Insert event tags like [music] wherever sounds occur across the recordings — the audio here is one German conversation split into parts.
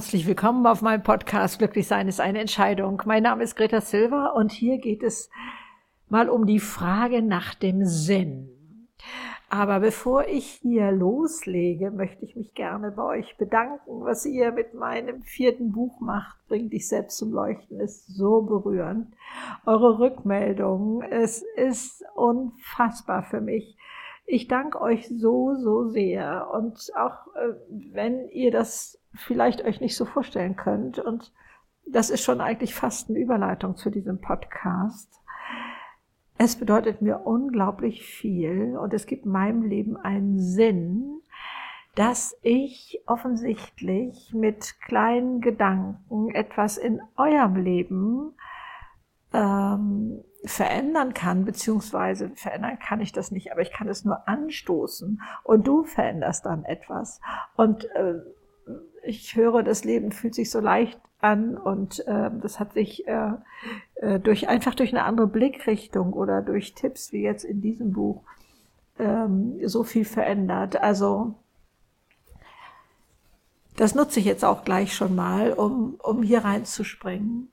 Herzlich willkommen auf meinem Podcast Glücklich sein ist eine Entscheidung. Mein Name ist Greta Silva und hier geht es mal um die Frage nach dem Sinn. Aber bevor ich hier loslege, möchte ich mich gerne bei euch bedanken, was ihr mit meinem vierten Buch macht, bringt dich selbst zum Leuchten, ist so berührend. Eure Rückmeldungen, es ist unfassbar für mich. Ich danke euch so, so sehr. Und auch äh, wenn ihr das vielleicht euch nicht so vorstellen könnt. Und das ist schon eigentlich fast eine Überleitung zu diesem Podcast. Es bedeutet mir unglaublich viel und es gibt meinem Leben einen Sinn, dass ich offensichtlich mit kleinen Gedanken etwas in eurem Leben ähm, verändern kann, beziehungsweise verändern kann ich das nicht, aber ich kann es nur anstoßen und du veränderst dann etwas. Und äh, ich höre, das Leben fühlt sich so leicht an und äh, das hat sich äh, äh, durch einfach durch eine andere Blickrichtung oder durch Tipps wie jetzt in diesem Buch ähm, so viel verändert. Also das nutze ich jetzt auch gleich schon mal, um, um hier reinzuspringen.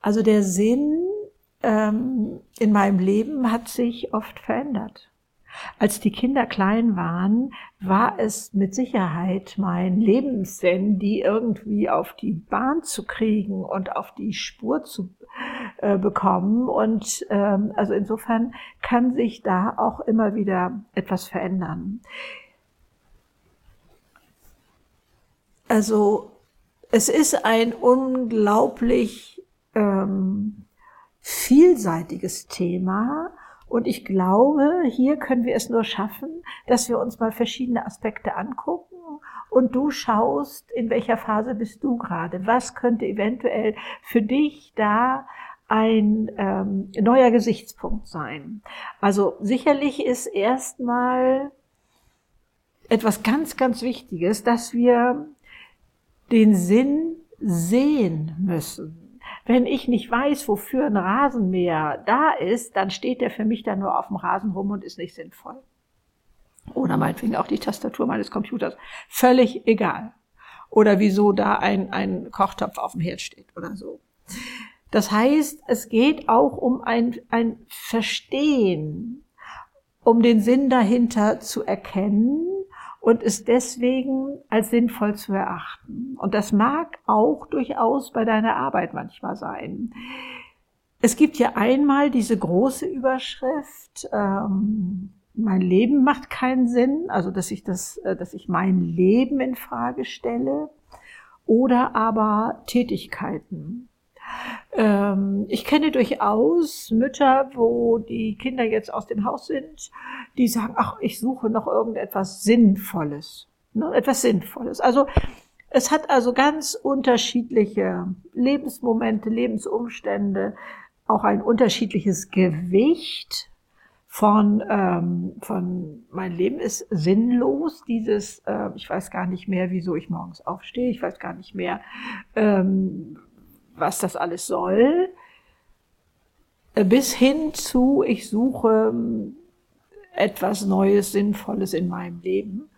Also der Sinn ähm, in meinem Leben hat sich oft verändert. Als die Kinder klein waren, war es mit Sicherheit mein Lebenssinn, die irgendwie auf die Bahn zu kriegen und auf die Spur zu äh, bekommen. Und ähm, also insofern kann sich da auch immer wieder etwas verändern. Also es ist ein unglaublich ähm, vielseitiges Thema und ich glaube, hier können wir es nur schaffen, dass wir uns mal verschiedene Aspekte angucken und du schaust, in welcher Phase bist du gerade? Was könnte eventuell für dich da ein ähm, neuer Gesichtspunkt sein? Also sicherlich ist erstmal etwas ganz, ganz Wichtiges, dass wir den Sinn sehen müssen. Wenn ich nicht weiß, wofür ein Rasenmäher da ist, dann steht der für mich dann nur auf dem Rasen rum und ist nicht sinnvoll. Oder meinetwegen auch die Tastatur meines Computers. Völlig egal. Oder wieso da ein, ein Kochtopf auf dem Herd steht oder so. Das heißt, es geht auch um ein, ein Verstehen, um den Sinn dahinter zu erkennen und ist deswegen als sinnvoll zu erachten. Und das mag auch durchaus bei deiner Arbeit manchmal sein. Es gibt ja einmal diese große Überschrift, ähm, mein Leben macht keinen Sinn, also dass ich das, äh, dass ich mein Leben in Frage stelle, oder aber Tätigkeiten. Ähm, ich kenne durchaus Mütter, wo die Kinder jetzt aus dem Haus sind, die sagen, ach, ich suche noch irgendetwas Sinnvolles. Ne, etwas Sinnvolles. Also es hat also ganz unterschiedliche Lebensmomente, Lebensumstände, auch ein unterschiedliches Gewicht von, ähm, von mein Leben ist sinnlos, dieses, äh, ich weiß gar nicht mehr, wieso ich morgens aufstehe, ich weiß gar nicht mehr, ähm, was das alles soll, äh, bis hin zu, ich suche etwas Neues, Sinnvolles in meinem Leben,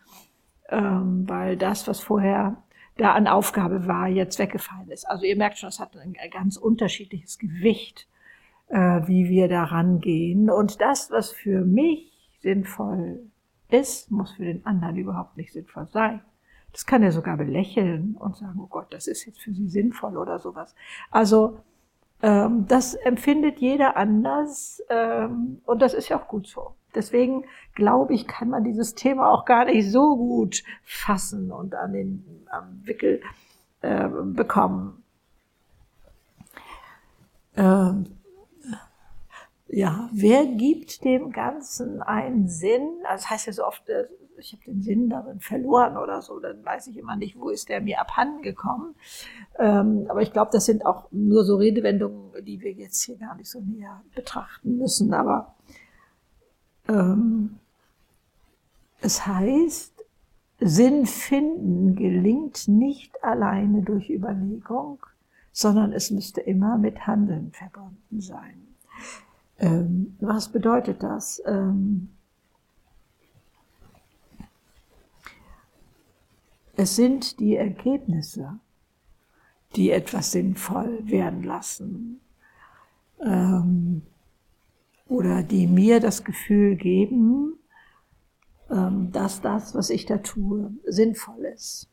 ähm, weil das, was vorher da an Aufgabe war, jetzt weggefallen ist. Also ihr merkt schon, es hat ein ganz unterschiedliches Gewicht, äh, wie wir da rangehen. Und das, was für mich sinnvoll ist, muss für den anderen überhaupt nicht sinnvoll sein. Das kann er sogar belächeln und sagen, oh Gott, das ist jetzt für Sie sinnvoll oder sowas. Also ähm, das empfindet jeder anders ähm, und das ist ja auch gut so. Deswegen glaube ich, kann man dieses Thema auch gar nicht so gut fassen und an den am Wickel äh, bekommen. Ähm, ja, wer gibt dem Ganzen einen Sinn? Also das heißt ja so oft, äh, ich habe den Sinn darin verloren oder so, dann weiß ich immer nicht, wo ist der mir abhanden gekommen. Ähm, aber ich glaube, das sind auch nur so Redewendungen, die wir jetzt hier gar nicht so näher betrachten müssen. Aber ähm, es heißt, Sinn finden gelingt nicht alleine durch Überlegung, sondern es müsste immer mit Handeln verbunden sein. Ähm, was bedeutet das? Ähm, Es sind die Ergebnisse, die etwas sinnvoll werden lassen ähm, oder die mir das Gefühl geben, ähm, dass das, was ich da tue, sinnvoll ist.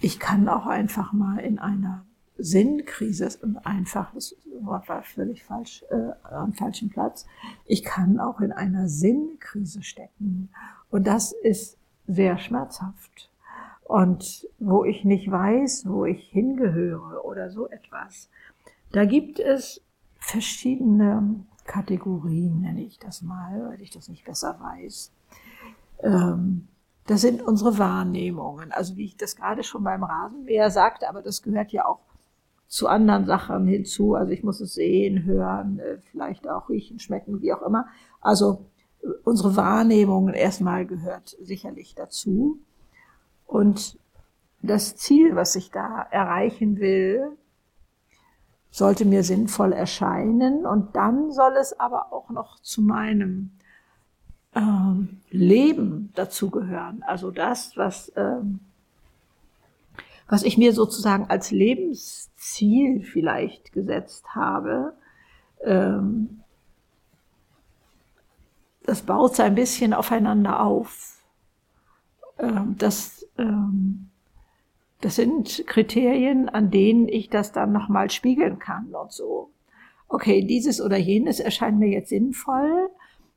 Ich kann auch einfach mal in einer Sinnkrise, einfach, das Wort war völlig falsch, äh, am falschen Platz. Ich kann auch in einer Sinnkrise stecken. Und das ist sehr schmerzhaft. Und wo ich nicht weiß, wo ich hingehöre oder so etwas. Da gibt es verschiedene Kategorien, nenne ich das mal, weil ich das nicht besser weiß. Ähm, das sind unsere Wahrnehmungen. Also wie ich das gerade schon beim Rasenmäher sagte, aber das gehört ja auch zu anderen Sachen hinzu. Also ich muss es sehen, hören, äh, vielleicht auch riechen, schmecken, wie auch immer. Also äh, unsere Wahrnehmungen erstmal gehört sicherlich dazu. Und das Ziel, was ich da erreichen will, sollte mir sinnvoll erscheinen. Und dann soll es aber auch noch zu meinem ähm, Leben dazugehören. Also das, was ähm, was ich mir sozusagen als Lebensziel vielleicht gesetzt habe, ähm, das baut so ein bisschen aufeinander auf. Ähm, das, ähm, das sind Kriterien, an denen ich das dann nochmal spiegeln kann und so. Okay, dieses oder jenes erscheint mir jetzt sinnvoll,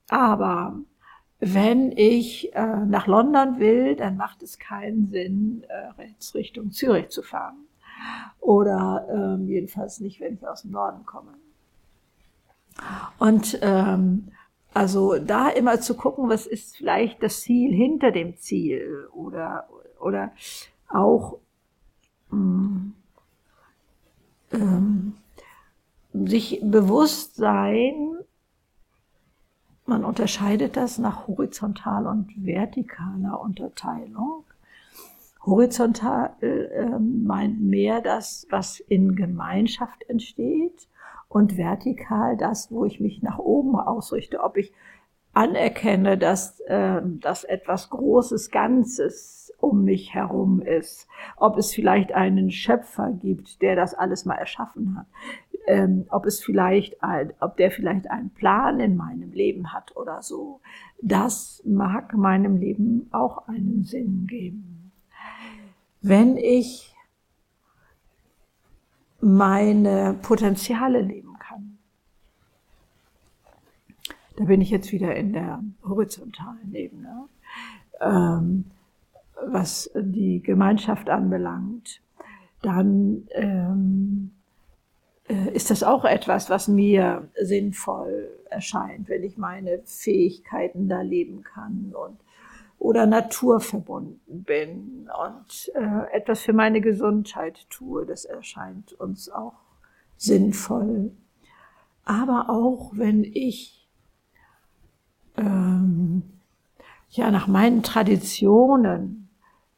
aber wenn ich äh, nach London will, dann macht es keinen Sinn, äh, rechts Richtung Zürich zu fahren. Oder ähm, jedenfalls nicht, wenn ich aus dem Norden komme. Und ähm, also da immer zu gucken, was ist vielleicht das Ziel hinter dem Ziel oder, oder auch ähm, ähm, sich bewusst sein, man unterscheidet das nach horizontal und vertikaler Unterteilung. Horizontal äh, meint mehr das, was in Gemeinschaft entsteht und vertikal das, wo ich mich nach oben ausrichte, ob ich anerkenne, dass, äh, dass etwas Großes, Ganzes um mich herum ist, ob es vielleicht einen Schöpfer gibt, der das alles mal erschaffen hat, ähm, ob es vielleicht ein, ob der vielleicht einen Plan in meinem Leben hat oder so. Das mag meinem Leben auch einen Sinn geben. Wenn ich meine Potenziale leben kann, da bin ich jetzt wieder in der horizontalen Ebene, ähm, was die Gemeinschaft anbelangt, dann ähm, äh, ist das auch etwas, was mir sinnvoll erscheint, wenn ich meine Fähigkeiten da leben kann und oder naturverbunden bin und äh, etwas für meine Gesundheit tue. Das erscheint uns auch sinnvoll. Aber auch wenn ich ähm, ja nach meinen Traditionen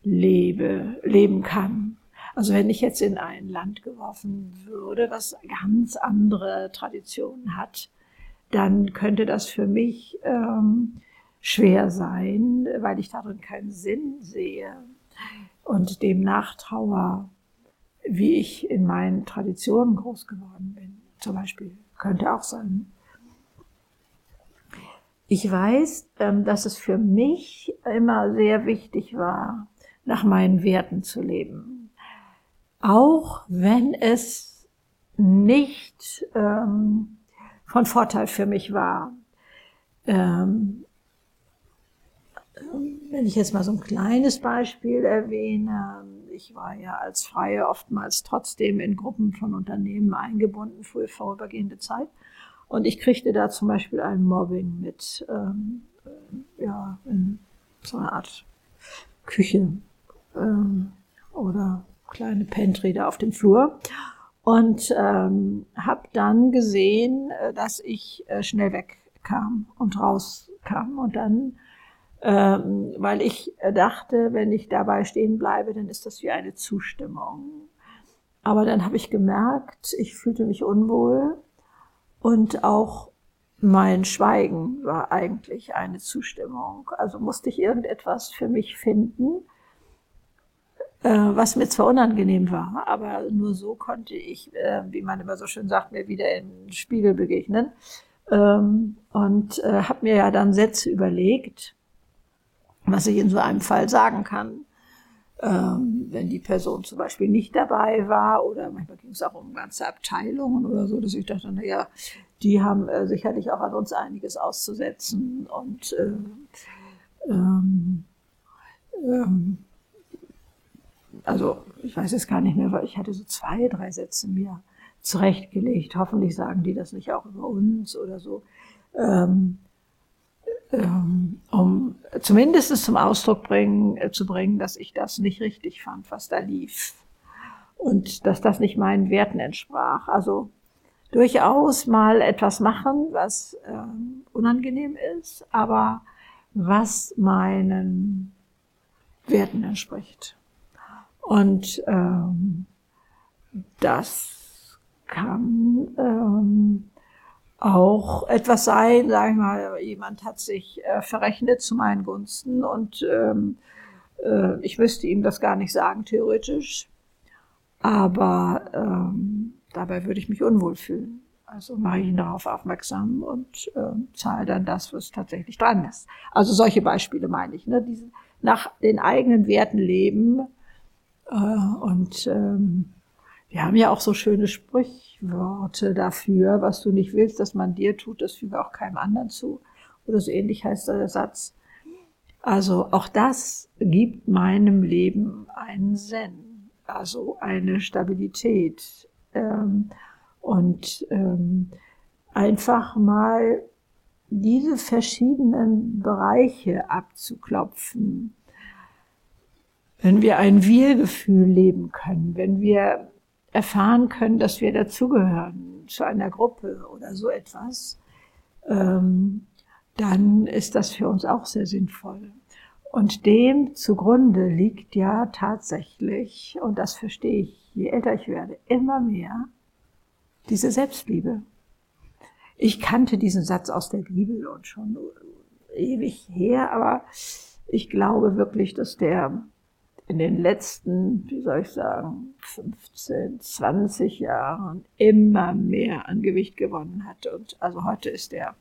lebe, leben kann, also wenn ich jetzt in ein Land geworfen würde, was ganz andere Traditionen hat, dann könnte das für mich ähm, schwer sein, weil ich darin keinen Sinn sehe und dem nachtraue, wie ich in meinen Traditionen groß geworden bin. Zum Beispiel könnte auch sein. Ich weiß, ähm, dass es für mich immer sehr wichtig war, nach meinen Werten zu leben auch wenn es nicht ähm, von Vorteil für mich war. Ähm, wenn ich jetzt mal so ein kleines Beispiel erwähne, ich war ja als Freie oftmals trotzdem in Gruppen von Unternehmen eingebunden für vorübergehende Zeit. Und ich kriegte da zum Beispiel ein Mobbing mit, ähm, ja, in so einer Art Küche ähm, oder kleine Pantry da auf dem Flur und ähm, habe dann gesehen, äh, dass ich äh, schnell wegkam und rauskam und dann, ähm, weil ich dachte, wenn ich dabei stehen bleibe, dann ist das wie eine Zustimmung. Aber dann habe ich gemerkt, ich fühlte mich unwohl und auch mein Schweigen war eigentlich eine Zustimmung. Also musste ich irgendetwas für mich finden, äh, was mir zwar unangenehm war, aber nur so konnte ich, äh, wie man immer so schön sagt, mir wieder im Spiegel begegnen. Ähm, und äh, habe mir ja dann Sätze überlegt, was ich in so einem Fall sagen kann. Ähm, wenn die Person zum Beispiel nicht dabei war oder manchmal ging es auch um ganze Abteilungen oder so, dass ich dachte, na ja, die haben äh, sicherlich auch an uns einiges auszusetzen und äh, ähm, ähm, also ich weiß es gar nicht mehr, weil ich hatte so zwei, drei Sätze mir zurechtgelegt. Hoffentlich sagen die das nicht auch über uns oder so. Ähm, ähm, um zumindest zum Ausdruck bringen, äh, zu bringen, dass ich das nicht richtig fand, was da lief. Und dass das nicht meinen Werten entsprach. Also durchaus mal etwas machen, was ähm, unangenehm ist, aber was meinen Werten entspricht. Und ähm, das kann ähm, auch etwas sein, sage ich mal, jemand hat sich äh, verrechnet zu meinen Gunsten und ähm, äh, ich müsste ihm das gar nicht sagen, theoretisch. Aber ähm, dabei würde ich mich unwohl fühlen. Also mache ich ihn darauf aufmerksam und äh, zahle dann das, was tatsächlich dran ist. Also solche Beispiele meine ich. Ne? Diese, nach den eigenen Werten leben. Äh, und ähm, wir haben ja auch so schöne Sprichworte dafür, was du nicht willst, dass man dir tut, das füge auch keinem anderen zu. Oder so ähnlich heißt der Satz. Also auch das gibt meinem Leben einen Sinn, also eine Stabilität. Ähm, und ähm, einfach mal diese verschiedenen Bereiche abzuklopfen. Wenn wir ein Wir-Gefühl leben können, wenn wir erfahren können, dass wir dazugehören zu einer Gruppe oder so etwas, ähm, dann ist das für uns auch sehr sinnvoll. Und dem zugrunde liegt ja tatsächlich, und das verstehe ich, je älter ich werde, immer mehr, diese Selbstliebe. Ich kannte diesen Satz aus der Bibel und schon ewig her, aber ich glaube wirklich, dass der in den letzten, wie soll ich sagen, 15, 20 Jahren immer mehr an Gewicht gewonnen hat. Und also heute ist der,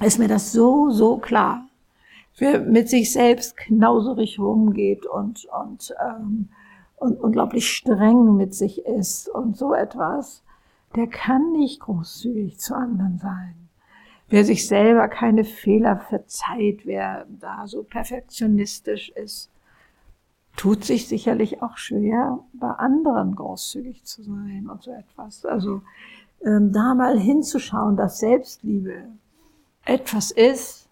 ist mir das so, so klar. Wer mit sich selbst knauserig rumgeht und, und, ähm, und unglaublich streng mit sich ist und so etwas, der kann nicht großzügig zu anderen sein. Wer sich selber keine Fehler verzeiht, wer da so perfektionistisch ist, tut sich sicherlich auch schwer, bei anderen großzügig zu sein und so etwas. Also ähm, da mal hinzuschauen, dass Selbstliebe etwas ist,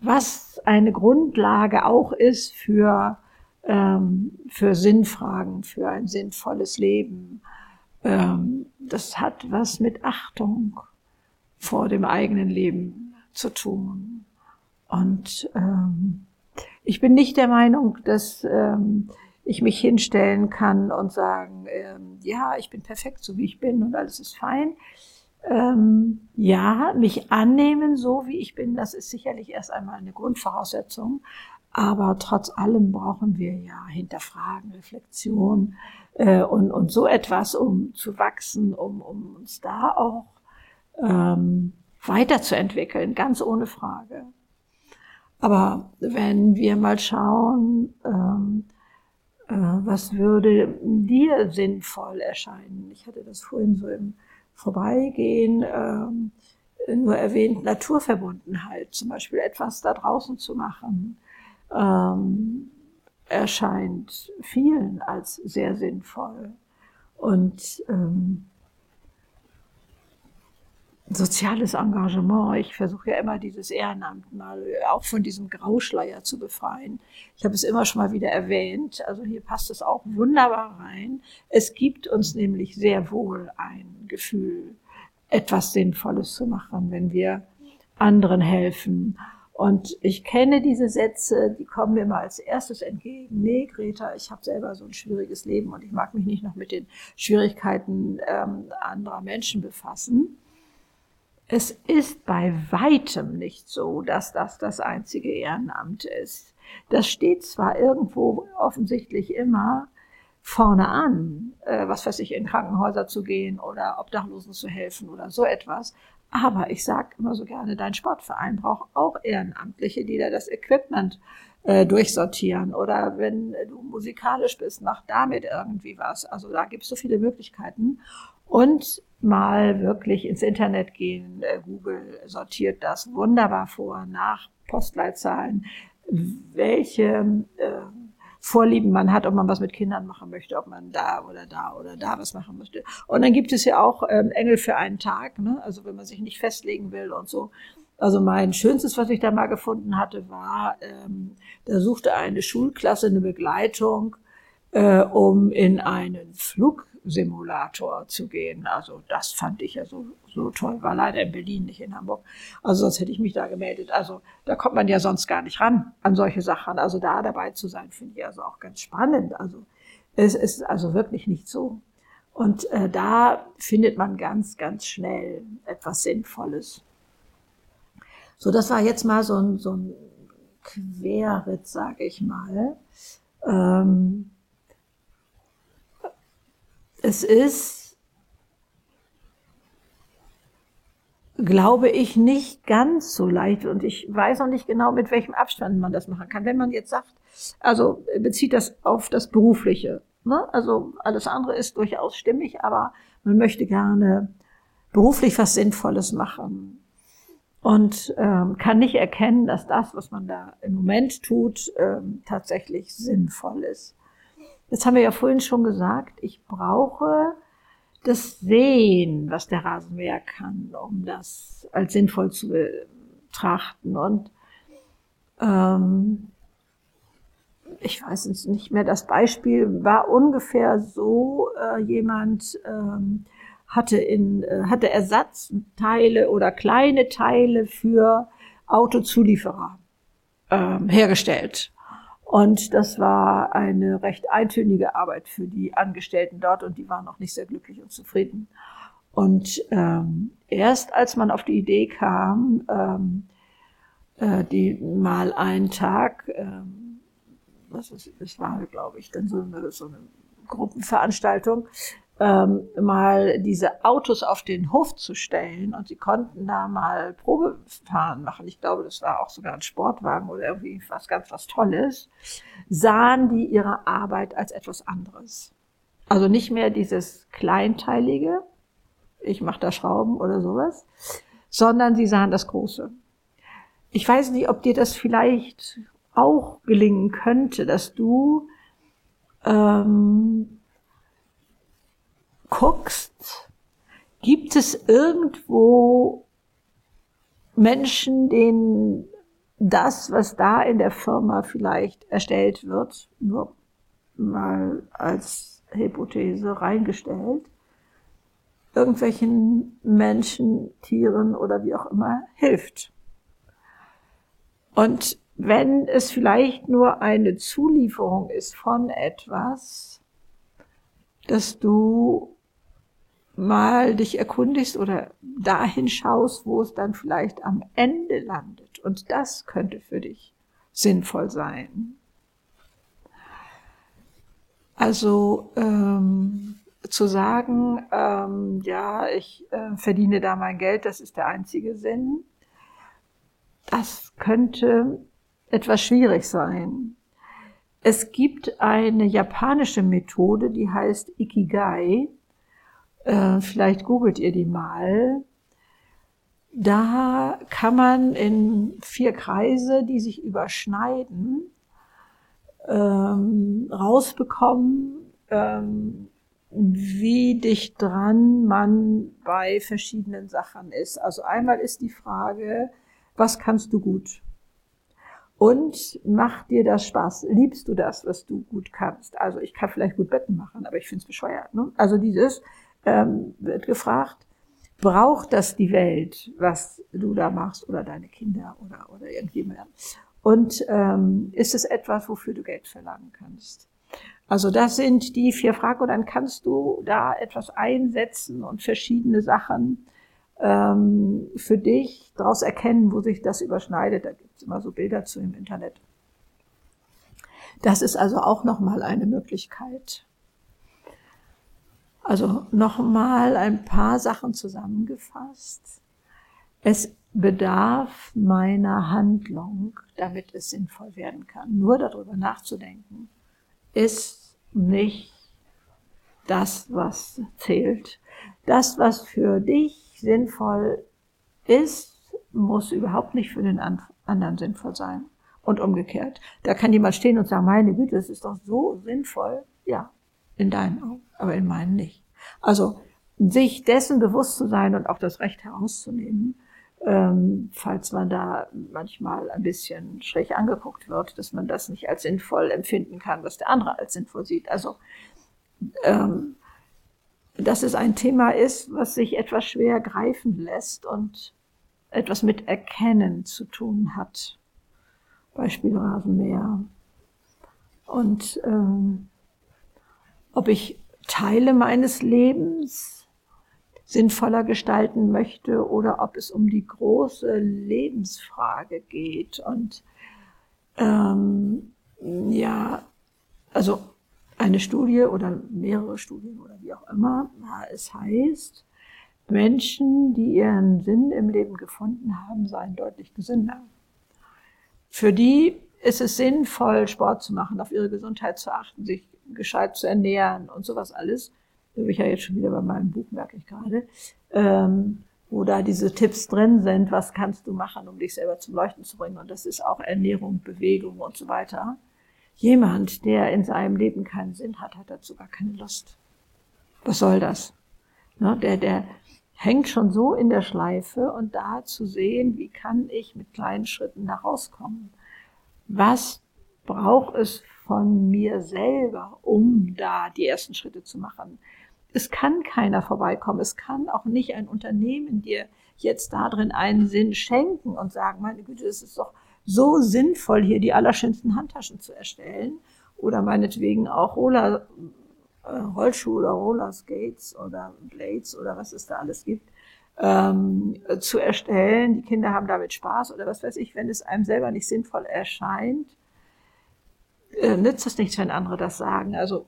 was eine Grundlage auch ist für, ähm, für Sinnfragen, für ein sinnvolles Leben. Ähm, das hat was mit Achtung vor dem eigenen Leben zu tun. Und ähm, ich bin nicht der Meinung, dass ähm, ich mich hinstellen kann und sagen, ähm, ja, ich bin perfekt, so wie ich bin und alles ist fein. Ähm, ja, mich annehmen, so wie ich bin, das ist sicherlich erst einmal eine Grundvoraussetzung. Aber trotz allem brauchen wir ja Hinterfragen, Reflexion äh, und, und so etwas, um zu wachsen, um, um uns da auch ähm, weiterzuentwickeln, ganz ohne Frage. Aber wenn wir mal schauen, ähm, äh, was würde dir sinnvoll erscheinen? Ich hatte das vorhin so im Vorbeigehen ähm, nur erwähnt, Naturverbundenheit, zum Beispiel etwas da draußen zu machen, ähm, erscheint vielen als sehr sinnvoll. Und ähm, soziales Engagement. Ich versuche ja immer dieses Ehrenamt mal auch von diesem Grauschleier zu befreien. Ich habe es immer schon mal wieder erwähnt. Also hier passt es auch wunderbar rein. Es gibt uns nämlich sehr wohl ein Gefühl, etwas Sinnvolles zu machen, wenn wir anderen helfen. Und ich kenne diese Sätze, die kommen mir mal als erstes entgegen. Nee, Greta, ich habe selber so ein schwieriges Leben und ich mag mich nicht noch mit den Schwierigkeiten ähm, anderer Menschen befassen. Es ist bei weitem nicht so, dass das das einzige Ehrenamt ist. Das steht zwar irgendwo offensichtlich immer vorne an, äh, was weiß ich, in Krankenhäuser zu gehen oder Obdachlosen zu helfen oder so etwas. Aber ich sage immer so gerne, dein Sportverein braucht auch Ehrenamtliche, die da das Equipment äh, durchsortieren. Oder wenn du musikalisch bist, mach damit irgendwie was. Also da gibt es so viele Möglichkeiten. Und mal wirklich ins Internet gehen. Äh, Google sortiert das wunderbar vor nach Postleitzahlen, welche äh, Vorlieben man hat, ob man was mit Kindern machen möchte, ob man da oder da oder da was machen möchte. Und dann gibt es ja auch ähm, Engel für einen Tag, ne? also wenn man sich nicht festlegen will und so. Also mein schönstes, was ich da mal gefunden hatte, war, ähm, da suchte eine Schulklasse eine Begleitung, äh, um in einen Flugsimulator zu gehen. Also das fand ich ja so, so toll. War leider in Berlin, nicht in Hamburg. Also sonst hätte ich mich da gemeldet. Also da kommt man ja sonst gar nicht ran an solche Sachen. Also da dabei zu sein, finde ich also auch ganz spannend. Also es ist also wirklich nicht so. Und äh, da findet man ganz, ganz schnell etwas Sinnvolles. So, das war jetzt mal so ein, so ein Querritt, sage ich mal. Ähm, es ist, glaube ich, nicht ganz so leicht und ich weiß noch nicht genau, mit welchem Abstand man das machen kann. Wenn man jetzt sagt, also bezieht das auf das Berufliche. Ne? Also alles andere ist durchaus stimmig, aber man möchte gerne beruflich was Sinnvolles machen und ähm, kann nicht erkennen, dass das, was man da im Moment tut, ähm, tatsächlich sinnvoll ist. Das haben wir ja vorhin schon gesagt. Ich brauche das Sehen, was der Rasenmäher kann, um das als sinnvoll zu betrachten. Und ähm, ich weiß jetzt nicht mehr, das Beispiel war ungefähr so, äh, jemand ähm, hatte, in, äh, hatte Ersatzteile oder kleine Teile für Autozulieferer ähm, hergestellt. Und das war eine recht eintönige Arbeit für die Angestellten dort und die waren auch nicht sehr glücklich und zufrieden. Und ähm, erst als man auf die Idee kam, ähm, äh, die mal einen Tag, ähm, was ist, das war, glaube ich, dann so eine, so eine Gruppenveranstaltung, ähm, mal diese Autos auf den Hof zu stellen und sie konnten da mal Probefahren machen. Ich glaube, das war auch sogar ein Sportwagen oder irgendwie was ganz was Tolles. Sahen die ihre Arbeit als etwas anderes. Also nicht mehr dieses kleinteilige, ich mache da Schrauben oder sowas, sondern sie sahen das Große. Ich weiß nicht, ob dir das vielleicht auch gelingen könnte, dass du ähm, guckst, gibt es irgendwo Menschen, denen das, was da in der Firma vielleicht erstellt wird, nur mal als Hypothese reingestellt, irgendwelchen Menschen, Tieren oder wie auch immer hilft. Und wenn es vielleicht nur eine Zulieferung ist von etwas, dass du mal dich erkundigst oder dahin schaust, wo es dann vielleicht am Ende landet. Und das könnte für dich sinnvoll sein. Also ähm, zu sagen, ähm, ja, ich äh, verdiene da mein Geld, das ist der einzige Sinn, das könnte etwas schwierig sein. Es gibt eine japanische Methode, die heißt Ikigai äh, vielleicht googelt ihr die mal. Da kann man in vier Kreise, die sich überschneiden, ähm, rausbekommen, ähm, wie dicht dran man bei verschiedenen Sachen ist. Also einmal ist die Frage, was kannst du gut? Und macht dir das Spaß? Liebst du das, was du gut kannst? Also ich kann vielleicht gut Betten machen, aber ich finde es bescheuert. Ne? Also dieses, ähm, wird gefragt, braucht das die Welt, was du da machst oder deine Kinder oder, oder irgendjemand? Und ähm, ist es etwas, wofür du Geld verlangen kannst? Also das sind die vier Fragen und dann kannst du da etwas einsetzen und verschiedene Sachen ähm, für dich daraus erkennen, wo sich das überschneidet. Da gibt's immer so Bilder zu im Internet. Das ist also auch nochmal eine Möglichkeit. Also nochmal ein paar Sachen zusammengefasst. Es bedarf meiner Handlung, damit es sinnvoll werden kann. Nur darüber nachzudenken ist nicht das, was zählt. Das, was für dich sinnvoll ist, muss überhaupt nicht für den anderen sinnvoll sein. Und umgekehrt. Da kann jemand stehen und sagen, meine Güte, das ist doch so sinnvoll. Ja, in deinen Augen, aber in meinen nicht. Also sich dessen bewusst zu sein und auch das Recht herauszunehmen, ähm, falls man da manchmal ein bisschen schräg angeguckt wird, dass man das nicht als sinnvoll empfinden kann, was der andere als sinnvoll sieht. Also ähm, dass es ein Thema ist, was sich etwas schwer greifen lässt und etwas mit Erkennen zu tun hat. Beispiel Rasenmäher. Und ähm, ob ich Teile meines Lebens sinnvoller gestalten möchte oder ob es um die große Lebensfrage geht. Und ähm, ja, also eine Studie oder mehrere Studien oder wie auch immer, es heißt, Menschen, die ihren Sinn im Leben gefunden haben, seien deutlich gesünder. Für die ist es sinnvoll, Sport zu machen, auf ihre Gesundheit zu achten, sich gescheit zu ernähren und sowas alles. Da bin ich ja jetzt schon wieder bei meinem Buch, merke ich gerade, ähm, wo da diese Tipps drin sind, was kannst du machen, um dich selber zum Leuchten zu bringen. Und das ist auch Ernährung, Bewegung und so weiter. Jemand, der in seinem Leben keinen Sinn hat, hat dazu gar keine Lust. Was soll das? Ne, der, der hängt schon so in der Schleife und da zu sehen, wie kann ich mit kleinen Schritten da rauskommen? Was braucht es von mir selber, um da die ersten Schritte zu machen? Es kann keiner vorbeikommen. Es kann auch nicht ein Unternehmen dir jetzt darin einen Sinn schenken und sagen, meine Güte, es ist doch so sinnvoll, hier die allerschönsten Handtaschen zu erstellen oder meinetwegen auch Roller, äh, Rollschuhe oder Roller Skates oder Blades oder was es da alles gibt, ähm, zu erstellen. Die Kinder haben damit Spaß oder was weiß ich, wenn es einem selber nicht sinnvoll erscheint, äh, nützt es nichts, wenn andere das sagen. Also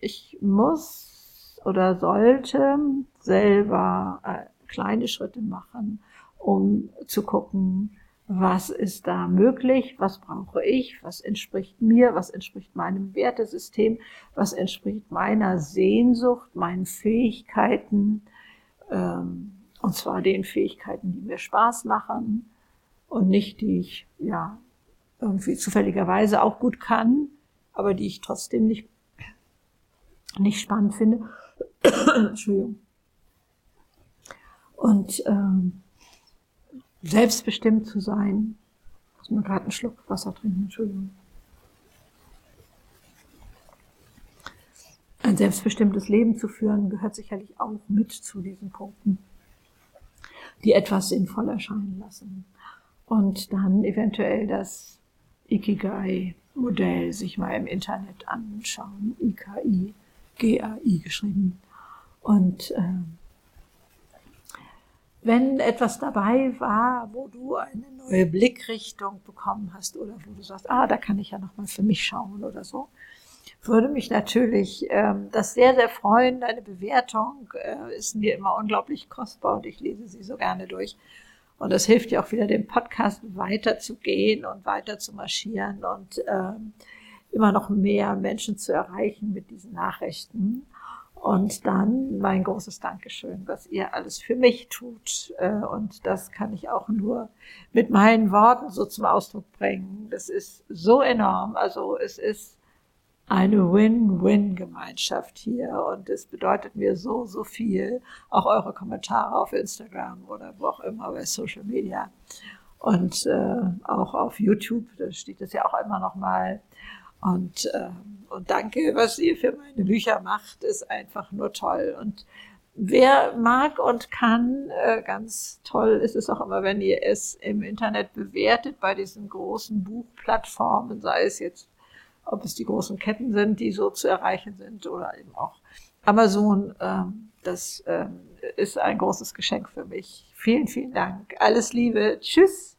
ich muss oder sollte selber äh, kleine Schritte machen, um zu gucken, was ist da möglich, was brauche ich, was entspricht mir, was entspricht meinem Wertesystem, was entspricht meiner Sehnsucht, meinen Fähigkeiten, ähm, und zwar den Fähigkeiten, die mir Spaß machen und nicht die ich ja irgendwie zufälligerweise auch gut kann, aber die ich trotzdem nicht nicht spannend finde. [coughs] Entschuldigung. Und ähm, selbstbestimmt zu sein. Muss mal gerade einen Schluck Wasser trinken, Entschuldigung. Ein selbstbestimmtes Leben zu führen gehört sicherlich auch mit zu diesen Punkten, die etwas sinnvoll erscheinen lassen. Und dann eventuell das Ikigai-Modell sich mal im Internet anschauen. IKI, GAI geschrieben. Und äh, wenn etwas dabei war, wo du eine neue Blickrichtung bekommen hast oder wo du sagst, ah, da kann ich ja noch mal für mich schauen oder so, würde mich natürlich ähm, das sehr, sehr freuen. Deine Bewertung äh, ist mir immer unglaublich kostbar und ich lese sie so gerne durch. Und das hilft dir auch wieder, den Podcast weiterzugehen und weiter zu marschieren und ähm, immer noch mehr Menschen zu erreichen mit diesen Nachrichten. Und dann mein großes Dankeschön, was ihr alles für mich tut. Äh, und das kann ich auch nur mit meinen Worten so zum Ausdruck bringen. Das ist so enorm. Also es ist eine Win-Win-Gemeinschaft hier und es bedeutet mir so, so viel. Auch eure Kommentare auf Instagram oder wo auch immer bei Social Media und äh, auch auf YouTube, da steht es ja auch immer noch mal. Und, äh, und danke, was ihr für meine Bücher macht, ist einfach nur toll. Und wer mag und kann, äh, ganz toll ist es auch immer, wenn ihr es im Internet bewertet bei diesen großen Buchplattformen, sei es jetzt, ob es die großen Ketten sind, die so zu erreichen sind oder eben auch Amazon. Äh, das äh, ist ein großes Geschenk für mich. Vielen, vielen Dank. Alles Liebe. Tschüss.